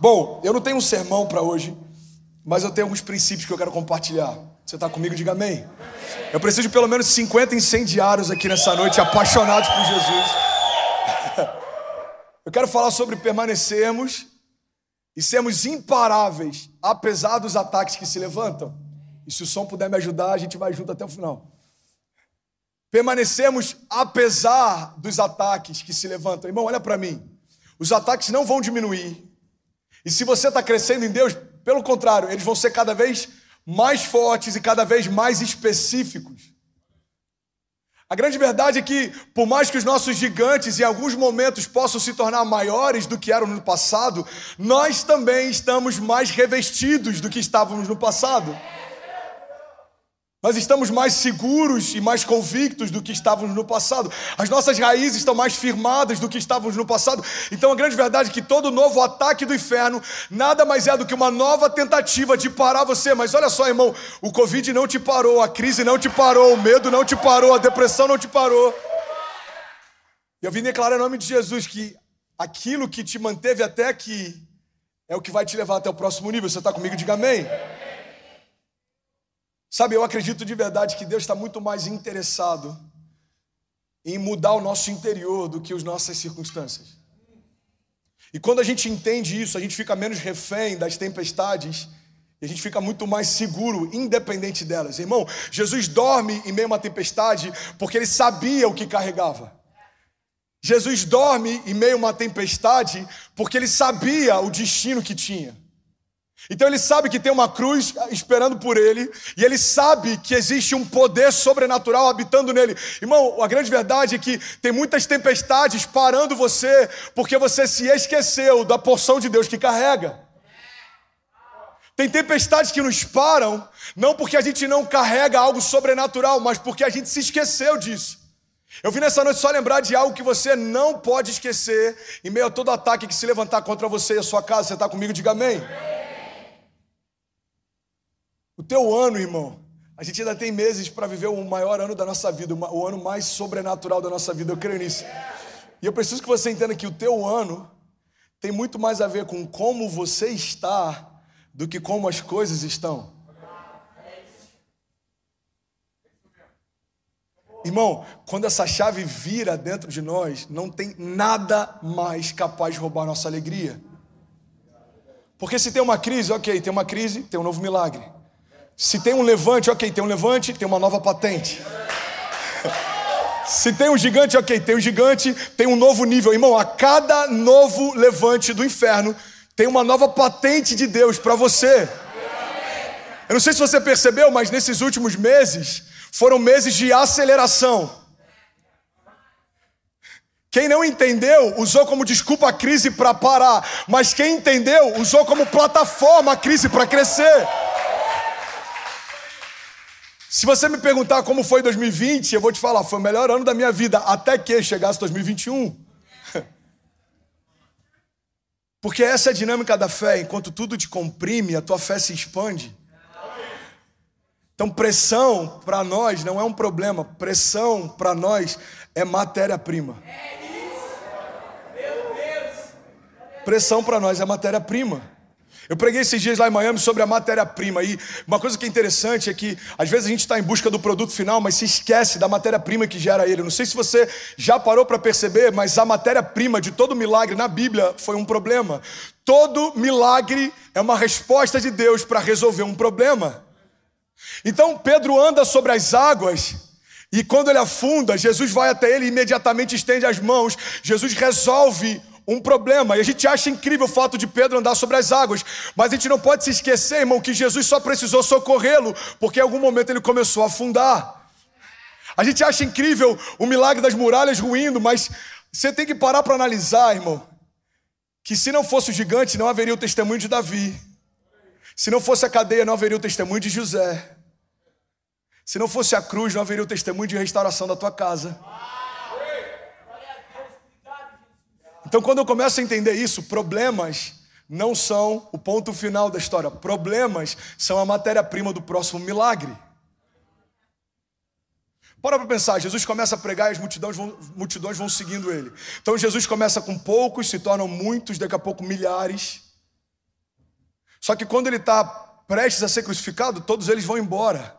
Bom, eu não tenho um sermão para hoje, mas eu tenho alguns princípios que eu quero compartilhar. Você está comigo? Diga amém. Eu preciso de pelo menos 50 incendiários aqui nessa noite, apaixonados por Jesus. Eu quero falar sobre permanecermos e sermos imparáveis, apesar dos ataques que se levantam. E se o som puder me ajudar, a gente vai junto até o final. Permanecemos apesar dos ataques que se levantam. Irmão, olha para mim. Os ataques não vão diminuir. E se você está crescendo em Deus, pelo contrário, eles vão ser cada vez mais fortes e cada vez mais específicos. A grande verdade é que, por mais que os nossos gigantes em alguns momentos possam se tornar maiores do que eram no passado, nós também estamos mais revestidos do que estávamos no passado. Nós estamos mais seguros e mais convictos do que estávamos no passado. As nossas raízes estão mais firmadas do que estávamos no passado. Então a grande verdade é que todo novo ataque do inferno nada mais é do que uma nova tentativa de parar você. Mas olha só, irmão, o Covid não te parou, a crise não te parou, o medo não te parou, a depressão não te parou. Eu vim declarar em nome de Jesus que aquilo que te manteve até aqui é o que vai te levar até o próximo nível. Você está comigo? Diga amém. Sabe, eu acredito de verdade que Deus está muito mais interessado em mudar o nosso interior do que as nossas circunstâncias. E quando a gente entende isso, a gente fica menos refém das tempestades e a gente fica muito mais seguro, independente delas. Irmão, Jesus dorme em meio a uma tempestade porque ele sabia o que carregava. Jesus dorme em meio a uma tempestade porque ele sabia o destino que tinha. Então ele sabe que tem uma cruz esperando por ele, e ele sabe que existe um poder sobrenatural habitando nele. Irmão, a grande verdade é que tem muitas tempestades parando você, porque você se esqueceu da porção de Deus que carrega. Tem tempestades que nos param, não porque a gente não carrega algo sobrenatural, mas porque a gente se esqueceu disso. Eu vim nessa noite só lembrar de algo que você não pode esquecer em meio a todo ataque que se levantar contra você e a sua casa. Você está comigo? Diga amém. amém. O teu ano, irmão, a gente ainda tem meses para viver o maior ano da nossa vida, o ano mais sobrenatural da nossa vida, eu creio nisso. E eu preciso que você entenda que o teu ano tem muito mais a ver com como você está do que como as coisas estão. Irmão, quando essa chave vira dentro de nós, não tem nada mais capaz de roubar nossa alegria. Porque se tem uma crise, ok, tem uma crise, tem um novo milagre. Se tem um levante, ok, tem um levante, tem uma nova patente. Se tem um gigante, ok, tem um gigante, tem um novo nível. Irmão, a cada novo levante do inferno, tem uma nova patente de Deus para você. Eu não sei se você percebeu, mas nesses últimos meses foram meses de aceleração. Quem não entendeu, usou como desculpa a crise para parar, mas quem entendeu, usou como plataforma a crise para crescer. Se você me perguntar como foi 2020, eu vou te falar, foi o melhor ano da minha vida, até que chegasse 2021. Porque essa é a dinâmica da fé, enquanto tudo te comprime, a tua fé se expande. Então, pressão para nós não é um problema, pressão para nós é matéria-prima. Pressão para nós é matéria-prima. Eu preguei esses dias lá em Miami sobre a matéria-prima. E uma coisa que é interessante é que, às vezes, a gente está em busca do produto final, mas se esquece da matéria-prima que gera ele. Não sei se você já parou para perceber, mas a matéria-prima de todo milagre na Bíblia foi um problema. Todo milagre é uma resposta de Deus para resolver um problema. Então, Pedro anda sobre as águas. E quando ele afunda, Jesus vai até ele e imediatamente estende as mãos. Jesus resolve um problema. E a gente acha incrível o fato de Pedro andar sobre as águas, mas a gente não pode se esquecer, irmão, que Jesus só precisou socorrê-lo, porque em algum momento ele começou a afundar. A gente acha incrível o milagre das muralhas ruindo, mas você tem que parar para analisar, irmão, que se não fosse o gigante, não haveria o testemunho de Davi. Se não fosse a cadeia, não haveria o testemunho de José. Se não fosse a cruz, não haveria o testemunho de restauração da tua casa. Então, quando eu começo a entender isso, problemas não são o ponto final da história. Problemas são a matéria-prima do próximo milagre. Para para pensar, Jesus começa a pregar e as multidões vão, multidões vão seguindo ele. Então Jesus começa com poucos, se tornam muitos, daqui a pouco milhares. Só que quando ele está prestes a ser crucificado, todos eles vão embora.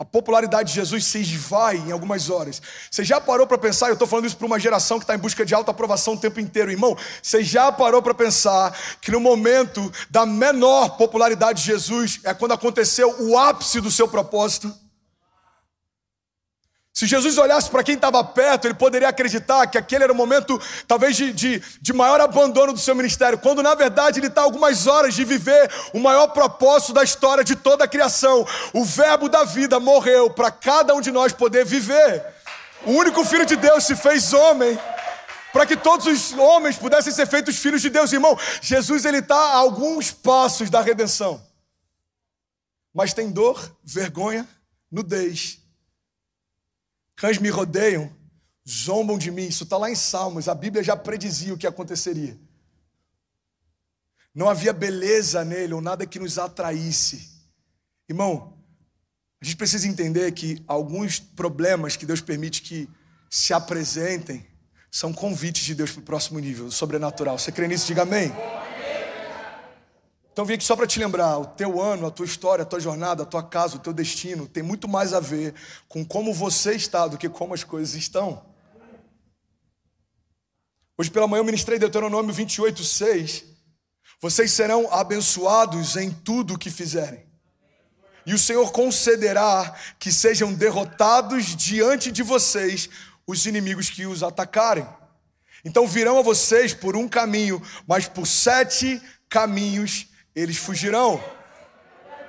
A popularidade de Jesus se esvai em algumas horas. Você já parou para pensar? Eu estou falando isso para uma geração que está em busca de alta aprovação o tempo inteiro, irmão. Você já parou para pensar que no momento da menor popularidade de Jesus é quando aconteceu o ápice do seu propósito? Se Jesus olhasse para quem estava perto, ele poderia acreditar que aquele era o momento, talvez, de, de, de maior abandono do seu ministério, quando na verdade ele está algumas horas de viver o maior propósito da história de toda a criação. O Verbo da vida morreu para cada um de nós poder viver. O único Filho de Deus se fez homem para que todos os homens pudessem ser feitos filhos de Deus, irmão. Jesus ele está a alguns passos da redenção, mas tem dor, vergonha, nudez Cães me rodeiam, zombam de mim. Isso está lá em Salmos. A Bíblia já predizia o que aconteceria. Não havia beleza nele ou nada que nos atraísse. Irmão, a gente precisa entender que alguns problemas que Deus permite que se apresentem são convites de Deus para o próximo nível, sobrenatural. Você crê nisso? Diga amém. Então vim aqui só para te lembrar, o teu ano, a tua história, a tua jornada, a tua casa, o teu destino tem muito mais a ver com como você está do que como as coisas estão. Hoje pela manhã eu ministrei Deuteronômio 28, 6. Vocês serão abençoados em tudo o que fizerem. E o Senhor concederá que sejam derrotados diante de vocês os inimigos que os atacarem. Então virão a vocês por um caminho, mas por sete caminhos eles fugirão.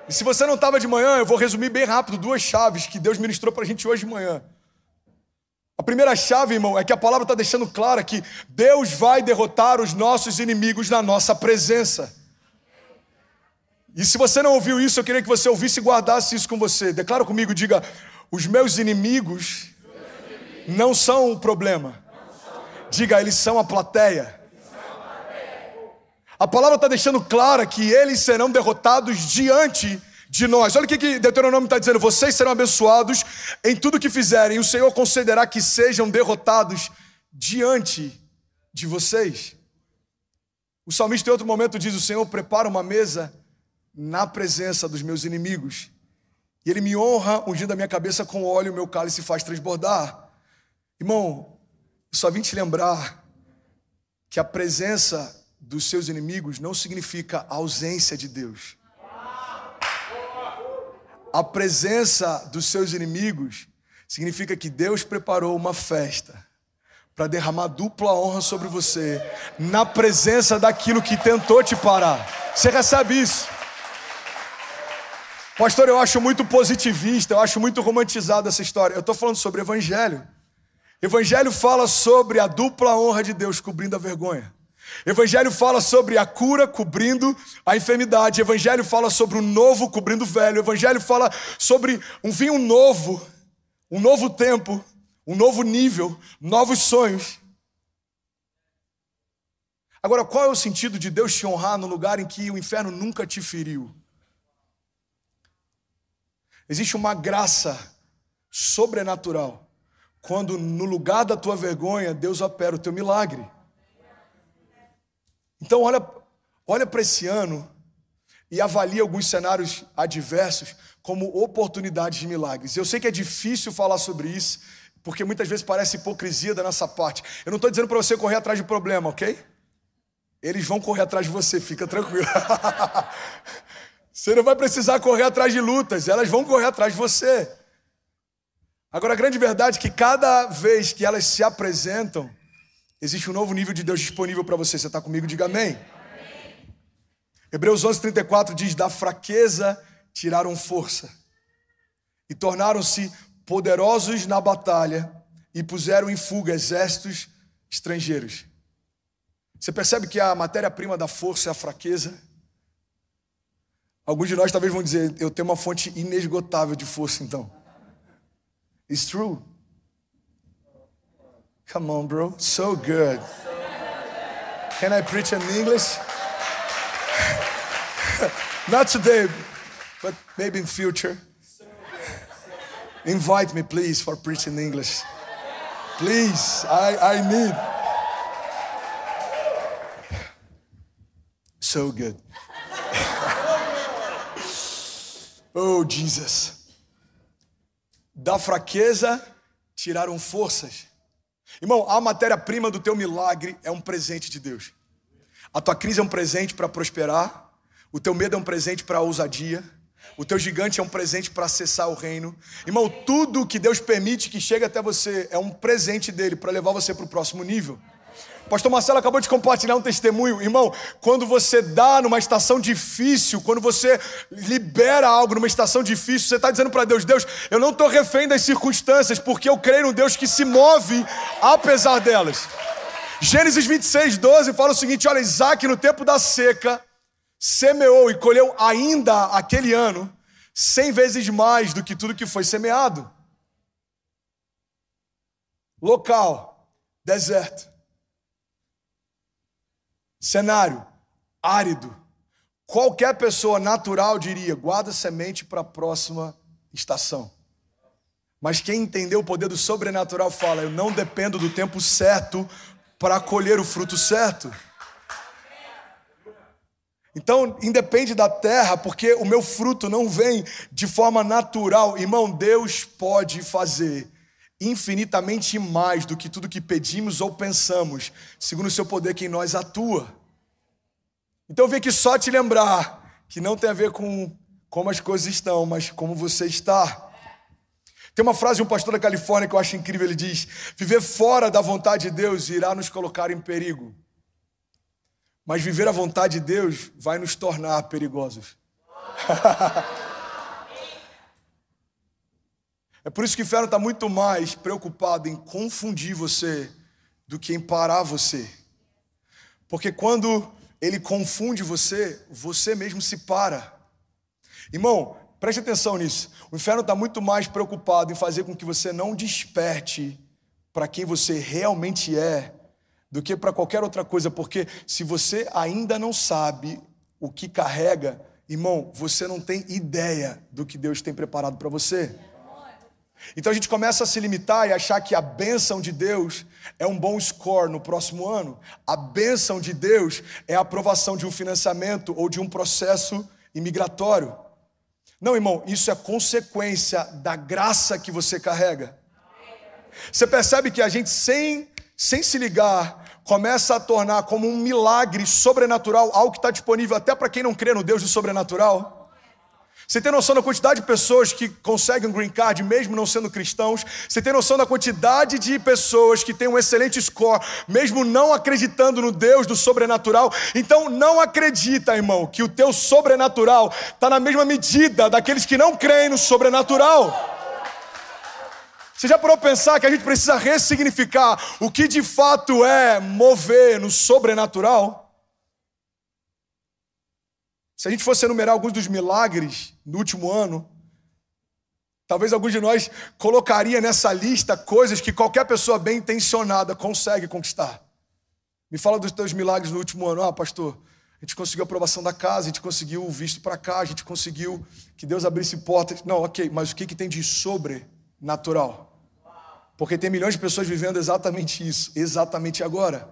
E se você não estava de manhã, eu vou resumir bem rápido duas chaves que Deus ministrou para a gente hoje de manhã. A primeira chave, irmão, é que a palavra está deixando clara que Deus vai derrotar os nossos inimigos na nossa presença. E se você não ouviu isso, eu queria que você ouvisse e guardasse isso com você. Declara comigo, diga: os meus inimigos não são o problema. Diga, eles são a plateia. A palavra está deixando clara que eles serão derrotados diante de nós. Olha o que, Deuteronômio está dizendo: vocês serão abençoados em tudo que fizerem, o Senhor concederá que sejam derrotados diante de vocês. O salmista, em outro momento, diz: O Senhor prepara uma mesa na presença dos meus inimigos, e Ele me honra, ungindo a minha cabeça com óleo, meu cálice faz transbordar. Irmão, só vim te lembrar que a presença dos seus inimigos não significa ausência de Deus. A presença dos seus inimigos significa que Deus preparou uma festa para derramar dupla honra sobre você, na presença daquilo que tentou te parar. Você recebe isso? Pastor, eu acho muito positivista, eu acho muito romantizada essa história. Eu estou falando sobre evangelho. Evangelho fala sobre a dupla honra de Deus cobrindo a vergonha. Evangelho fala sobre a cura cobrindo a enfermidade. Evangelho fala sobre o novo cobrindo o velho. Evangelho fala sobre um vinho novo, um novo tempo, um novo nível, novos sonhos. Agora, qual é o sentido de Deus te honrar no lugar em que o inferno nunca te feriu? Existe uma graça sobrenatural quando no lugar da tua vergonha Deus opera o teu milagre. Então, olha, olha para esse ano e avalie alguns cenários adversos como oportunidades de milagres. Eu sei que é difícil falar sobre isso, porque muitas vezes parece hipocrisia da nossa parte. Eu não estou dizendo para você correr atrás de problema, ok? Eles vão correr atrás de você, fica tranquilo. você não vai precisar correr atrás de lutas, elas vão correr atrás de você. Agora, a grande verdade é que cada vez que elas se apresentam, Existe um novo nível de Deus disponível para você. Você está comigo? Diga amém. Hebreus 11, 34 diz: Da fraqueza tiraram força e tornaram-se poderosos na batalha e puseram em fuga exércitos estrangeiros. Você percebe que a matéria-prima da força é a fraqueza? Alguns de nós talvez vão dizer: Eu tenho uma fonte inesgotável de força, então. It's true. Come on, bro. So good. Can I preach in English? Not today, but maybe in future. Invite me, please, for preaching English. Please, I, I need. So good. Oh, Jesus. Da fraqueza tiraram forças. Irmão, a matéria-prima do teu milagre é um presente de Deus. A tua crise é um presente para prosperar, o teu medo é um presente para a ousadia, o teu gigante é um presente para acessar o reino. Irmão, tudo que Deus permite que chegue até você é um presente dele para levar você para o próximo nível. Pastor Marcelo acabou de compartilhar um testemunho. Irmão, quando você dá numa estação difícil, quando você libera algo numa estação difícil, você está dizendo para Deus: Deus, eu não estou refém das circunstâncias, porque eu creio num Deus que se move apesar delas. Gênesis 26, 12 fala o seguinte: olha, Isaac, no tempo da seca, semeou e colheu ainda aquele ano cem vezes mais do que tudo que foi semeado. Local, deserto. Cenário árido. Qualquer pessoa natural diria: guarda semente para a próxima estação. Mas quem entendeu o poder do sobrenatural fala: eu não dependo do tempo certo para colher o fruto certo. Então, independe da terra, porque o meu fruto não vem de forma natural. Irmão, Deus pode fazer infinitamente mais do que tudo que pedimos ou pensamos, segundo o seu poder que em nós atua. Então vim aqui só te lembrar que não tem a ver com como as coisas estão, mas como você está. Tem uma frase de um pastor da Califórnia que eu acho incrível, ele diz: "Viver fora da vontade de Deus irá nos colocar em perigo. Mas viver a vontade de Deus vai nos tornar perigosos." É por isso que o inferno está muito mais preocupado em confundir você do que em parar você. Porque quando ele confunde você, você mesmo se para. Irmão, preste atenção nisso. O inferno está muito mais preocupado em fazer com que você não desperte para quem você realmente é do que para qualquer outra coisa, porque se você ainda não sabe o que carrega, irmão, você não tem ideia do que Deus tem preparado para você. Então a gente começa a se limitar e achar que a bênção de Deus é um bom score no próximo ano. A bênção de Deus é a aprovação de um financiamento ou de um processo imigratório. Não, irmão, isso é consequência da graça que você carrega. Você percebe que a gente, sem, sem se ligar, começa a tornar como um milagre sobrenatural algo que está disponível até para quem não crê no Deus do sobrenatural? Você tem noção da quantidade de pessoas que conseguem um green card mesmo não sendo cristãos? Você tem noção da quantidade de pessoas que têm um excelente score mesmo não acreditando no Deus do sobrenatural? Então não acredita, irmão, que o teu sobrenatural está na mesma medida daqueles que não creem no sobrenatural. Você já parou pensar que a gente precisa ressignificar o que de fato é mover no sobrenatural? Se a gente fosse enumerar alguns dos milagres no último ano, talvez alguns de nós colocaria nessa lista coisas que qualquer pessoa bem intencionada consegue conquistar. Me fala dos teus milagres no último ano. Ah, pastor, a gente conseguiu a aprovação da casa, a gente conseguiu o visto para cá, a gente conseguiu que Deus abrisse portas. Não, ok, mas o que, que tem de sobrenatural? Porque tem milhões de pessoas vivendo exatamente isso, exatamente agora.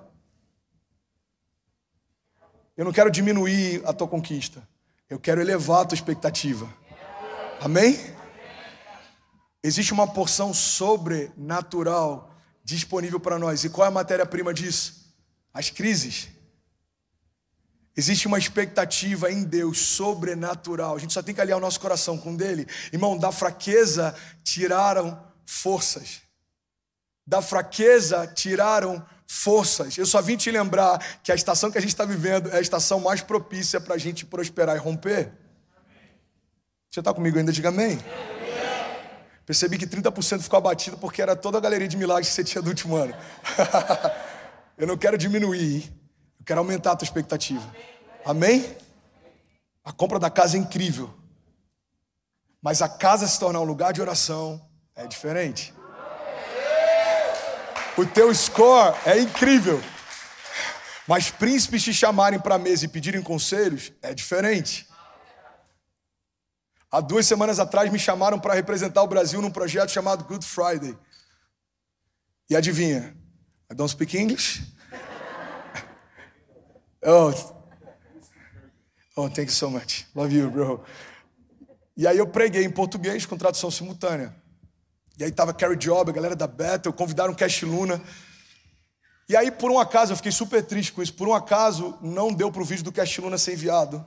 Eu não quero diminuir a tua conquista. Eu quero elevar a tua expectativa. Amém? Existe uma porção sobrenatural disponível para nós. E qual é a matéria-prima disso? As crises. Existe uma expectativa em Deus sobrenatural. A gente só tem que aliar o nosso coração com dele. Irmão, da fraqueza tiraram forças. Da fraqueza tiraram forças. Eu só vim te lembrar que a estação que a gente está vivendo é a estação mais propícia para a gente prosperar e romper. Você está comigo ainda? Diga amém. Percebi que 30% ficou abatido porque era toda a galeria de milagres que você tinha do último ano. eu não quero diminuir, eu quero aumentar a tua expectativa. Amém? A compra da casa é incrível. Mas a casa se tornar um lugar de oração é diferente. O teu score é incrível. Mas príncipes te chamarem para a mesa e pedirem conselhos é diferente. Há duas semanas atrás me chamaram para representar o Brasil num projeto chamado Good Friday. E adivinha? I don't speak English. Oh, oh thank you so much. Love you, bro. E aí eu preguei em português com tradução simultânea. E aí tava Carrie Job, a galera da Bethel, convidaram Cash Luna. E aí, por um acaso, eu fiquei super triste com isso. Por um acaso, não deu para o vídeo do Cash Luna ser enviado.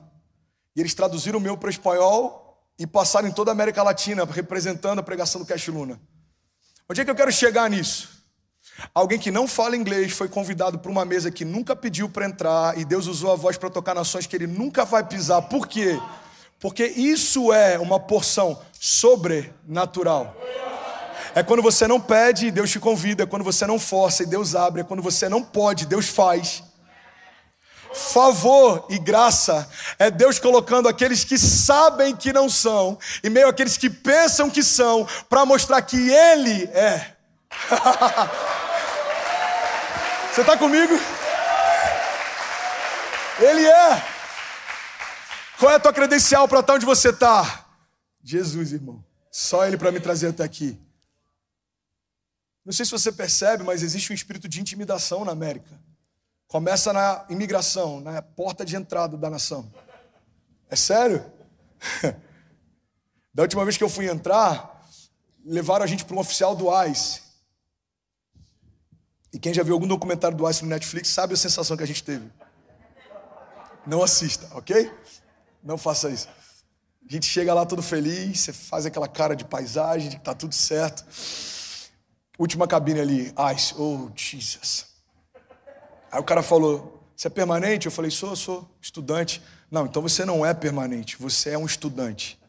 E eles traduziram o meu para espanhol e passaram em toda a América Latina, representando a pregação do Cash Luna. Onde é que eu quero chegar nisso? Alguém que não fala inglês foi convidado para uma mesa que nunca pediu para entrar e Deus usou a voz para tocar nações que ele nunca vai pisar. Por quê? Porque isso é uma porção sobrenatural. É quando você não pede Deus te convida, é quando você não força e Deus abre, é quando você não pode, Deus faz. Favor e graça é Deus colocando aqueles que sabem que não são, e meio aqueles que pensam que são, para mostrar que Ele é. Você está comigo? Ele é. Qual é a tua credencial para estar onde você está? Jesus, irmão. Só Ele para me trazer até aqui. Não sei se você percebe, mas existe um espírito de intimidação na América. Começa na imigração, na porta de entrada da nação. É sério? Da última vez que eu fui entrar, levaram a gente para um oficial do ICE. E quem já viu algum documentário do ICE no Netflix sabe a sensação que a gente teve. Não assista, ok? Não faça isso. A gente chega lá todo feliz, você faz aquela cara de paisagem, de que tá tudo certo. Última cabine ali, ice, oh Jesus. Aí o cara falou: Você é permanente? Eu falei: Sou, sou estudante. Não, então você não é permanente, você é um estudante.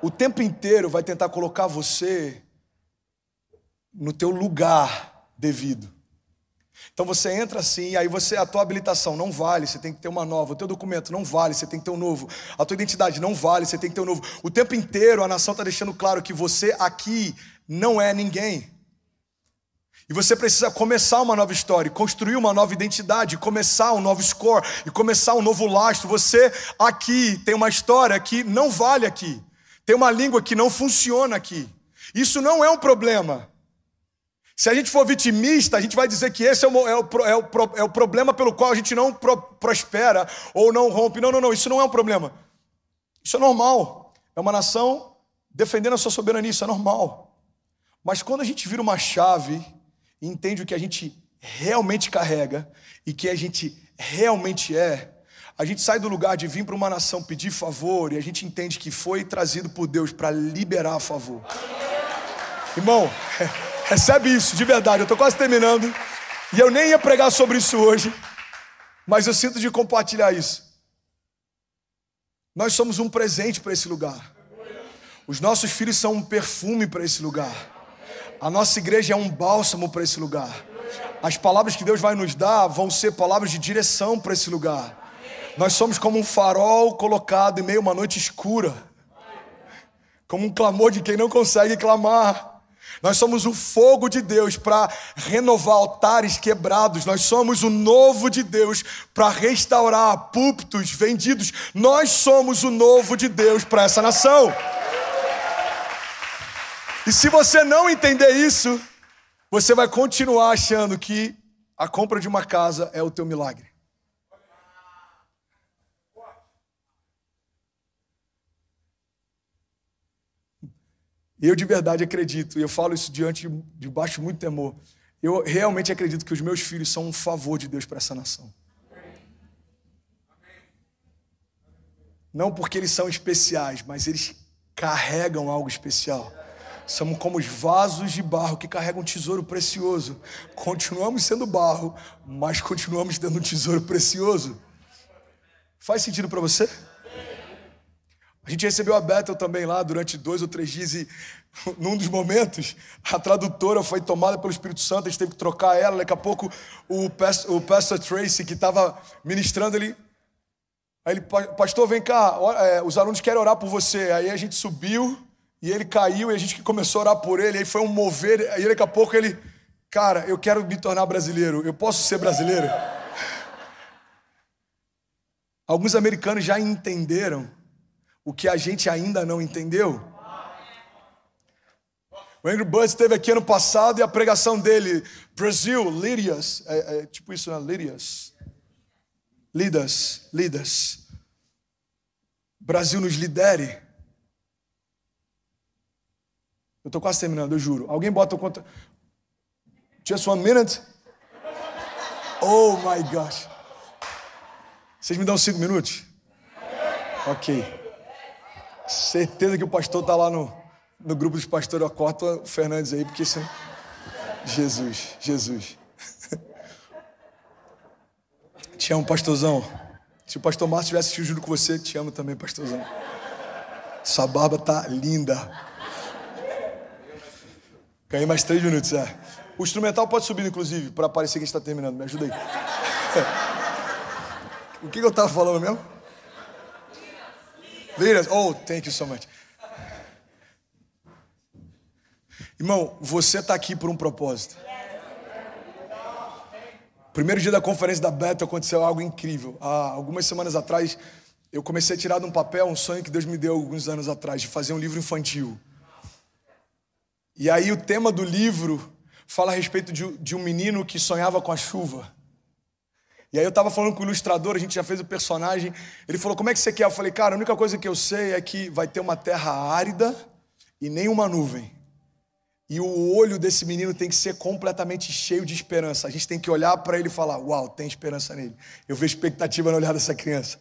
O tempo inteiro vai tentar colocar você no teu lugar devido. Então você entra assim, aí você a tua habilitação não vale, você tem que ter uma nova. O teu documento não vale, você tem que ter um novo. A tua identidade não vale, você tem que ter um novo. O tempo inteiro a nação está deixando claro que você aqui não é ninguém. E você precisa começar uma nova história, construir uma nova identidade, começar um novo score e começar um novo lastro. Você aqui tem uma história que não vale aqui, tem uma língua que não funciona aqui. Isso não é um problema. Se a gente for vitimista, a gente vai dizer que esse é o, é o, é o, é o problema pelo qual a gente não pro, prospera ou não rompe. Não, não, não, isso não é um problema. Isso é normal. É uma nação defendendo a sua soberania, isso é normal. Mas quando a gente vira uma chave e entende o que a gente realmente carrega e que a gente realmente é, a gente sai do lugar de vir para uma nação pedir favor e a gente entende que foi trazido por Deus para liberar favor. Irmão, recebe isso de verdade. Eu estou quase terminando e eu nem ia pregar sobre isso hoje, mas eu sinto de compartilhar isso. Nós somos um presente para esse lugar. Os nossos filhos são um perfume para esse lugar. A nossa igreja é um bálsamo para esse lugar. As palavras que Deus vai nos dar vão ser palavras de direção para esse lugar. Nós somos como um farol colocado em meio a uma noite escura, como um clamor de quem não consegue clamar. Nós somos o fogo de Deus para renovar altares quebrados. Nós somos o novo de Deus para restaurar púlpitos vendidos. Nós somos o novo de Deus para essa nação. E se você não entender isso, você vai continuar achando que a compra de uma casa é o teu milagre. Eu de verdade acredito, e eu falo isso diante de baixo muito temor. Eu realmente acredito que os meus filhos são um favor de Deus para essa nação. Não porque eles são especiais, mas eles carregam algo especial. Somos como os vasos de barro que carregam um tesouro precioso. Continuamos sendo barro, mas continuamos tendo um tesouro precioso. Faz sentido para você? A gente recebeu a Bethel também lá durante dois ou três dias e num dos momentos a tradutora foi tomada pelo Espírito Santo, a gente teve que trocar ela. Daqui a pouco o pastor, o pastor Tracy, que estava ministrando, ele Aí ele, pastor, vem cá, é, os alunos querem orar por você. Aí a gente subiu, e ele caiu e a gente começou a orar por ele. Aí foi um mover. E daqui a pouco ele, cara, eu quero me tornar brasileiro. Eu posso ser brasileiro? Alguns americanos já entenderam o que a gente ainda não entendeu. O Andrew Bud esteve aqui ano passado e a pregação dele, Brasil, Lírias, é, é, tipo isso, né? Lírias. Lidas, Lidas. Brasil nos lidere. Eu estou quase terminando, eu juro. Alguém bota o conta. Just one minute? Oh my gosh. Vocês me dão cinco minutos? Ok. Certeza que o pastor está lá no, no grupo dos pastores. Eu corto o Fernandes aí, porque isso. Jesus, Jesus. Te amo, pastorzão. Se o pastor Márcio tivesse assistido junto com você, te amo também, pastorzão. Sua barba tá linda. Ganhei mais três minutos, é. O instrumental pode subir, inclusive, para parecer que a gente está terminando. Me ajuda aí. o que, que eu estava falando mesmo? Leaders. Oh, thank you so much. Irmão, você está aqui por um propósito. Primeiro dia da conferência da Beta aconteceu algo incrível. Há algumas semanas atrás, eu comecei a tirar de um papel um sonho que Deus me deu alguns anos atrás, de fazer um livro infantil. E aí o tema do livro fala a respeito de, de um menino que sonhava com a chuva. E aí eu estava falando com o ilustrador, a gente já fez o personagem. Ele falou: Como é que você quer? Eu falei: Cara, a única coisa que eu sei é que vai ter uma terra árida e nenhuma nuvem. E o olho desse menino tem que ser completamente cheio de esperança. A gente tem que olhar para ele e falar: Uau, tem esperança nele. Eu vejo expectativa no olhar dessa criança.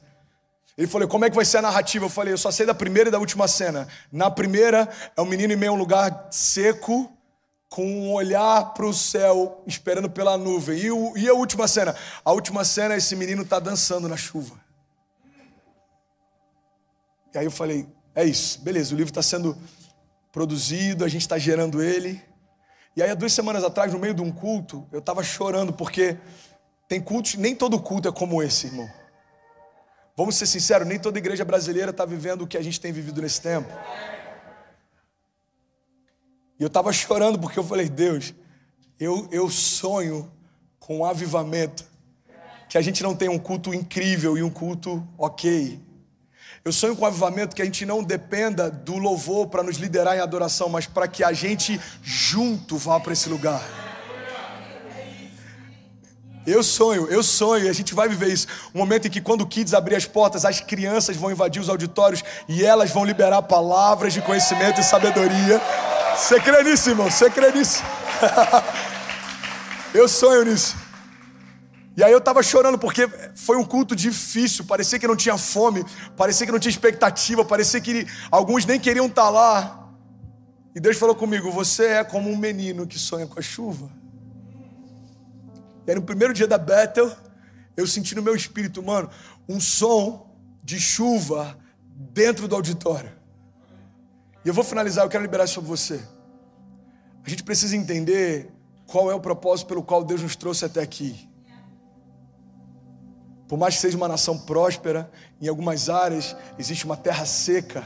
Ele falou: Como é que vai ser a narrativa? Eu falei: Eu só sei da primeira e da última cena. Na primeira, é um menino em meio a um lugar seco, com um olhar para o céu, esperando pela nuvem. E, o, e, a última cena? A última cena, esse menino está dançando na chuva. E aí eu falei: é isso, beleza, o livro está sendo produzido, a gente está gerando ele. E aí, há duas semanas atrás, no meio de um culto, eu estava chorando, porque tem cultos, nem todo culto é como esse, irmão. Vamos ser sinceros, nem toda igreja brasileira está vivendo o que a gente tem vivido nesse tempo. E eu estava chorando porque eu falei, Deus, eu, eu sonho com um avivamento. Que a gente não tenha um culto incrível e um culto ok. Eu sonho com um avivamento que a gente não dependa do louvor para nos liderar em adoração, mas para que a gente junto vá para esse lugar. Eu sonho, eu sonho, e a gente vai viver isso. Um momento em que, quando o Kids abrir as portas, as crianças vão invadir os auditórios e elas vão liberar palavras de conhecimento e sabedoria. Você crê nisso, irmão? Você crê nisso? eu sonho nisso. E aí eu estava chorando porque foi um culto difícil, parecia que não tinha fome, parecia que não tinha expectativa, parecia que alguns nem queriam estar tá lá. E Deus falou comigo: Você é como um menino que sonha com a chuva. E aí no primeiro dia da Bethel, eu senti no meu espírito, mano, um som de chuva dentro do auditório. E eu vou finalizar, eu quero liberar isso sobre você. A gente precisa entender qual é o propósito pelo qual Deus nos trouxe até aqui. Por mais que seja uma nação próspera, em algumas áreas existe uma terra seca.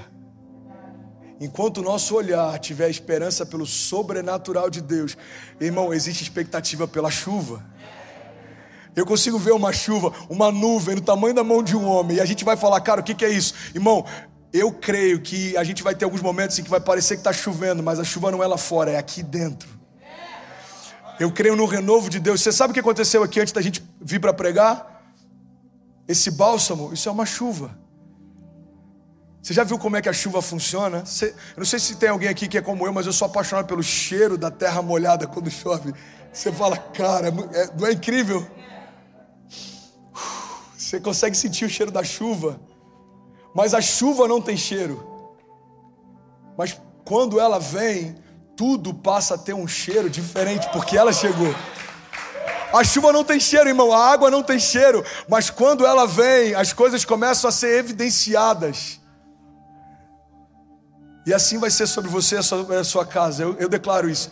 Enquanto o nosso olhar tiver esperança pelo sobrenatural de Deus, irmão, existe expectativa pela chuva. Eu consigo ver uma chuva, uma nuvem do tamanho da mão de um homem, e a gente vai falar, cara, o que, que é isso? Irmão, eu creio que a gente vai ter alguns momentos em que vai parecer que está chovendo, mas a chuva não é lá fora, é aqui dentro. Eu creio no renovo de Deus. Você sabe o que aconteceu aqui antes da gente vir para pregar? Esse bálsamo, isso é uma chuva. Você já viu como é que a chuva funciona? Você, eu não sei se tem alguém aqui que é como eu, mas eu sou apaixonado pelo cheiro da terra molhada quando chove. Você fala, cara, é, não é incrível? Você consegue sentir o cheiro da chuva. Mas a chuva não tem cheiro. Mas quando ela vem, tudo passa a ter um cheiro diferente, porque ela chegou. A chuva não tem cheiro, irmão, a água não tem cheiro, mas quando ela vem, as coisas começam a ser evidenciadas. E assim vai ser sobre você e a sua, casa, eu, eu declaro isso.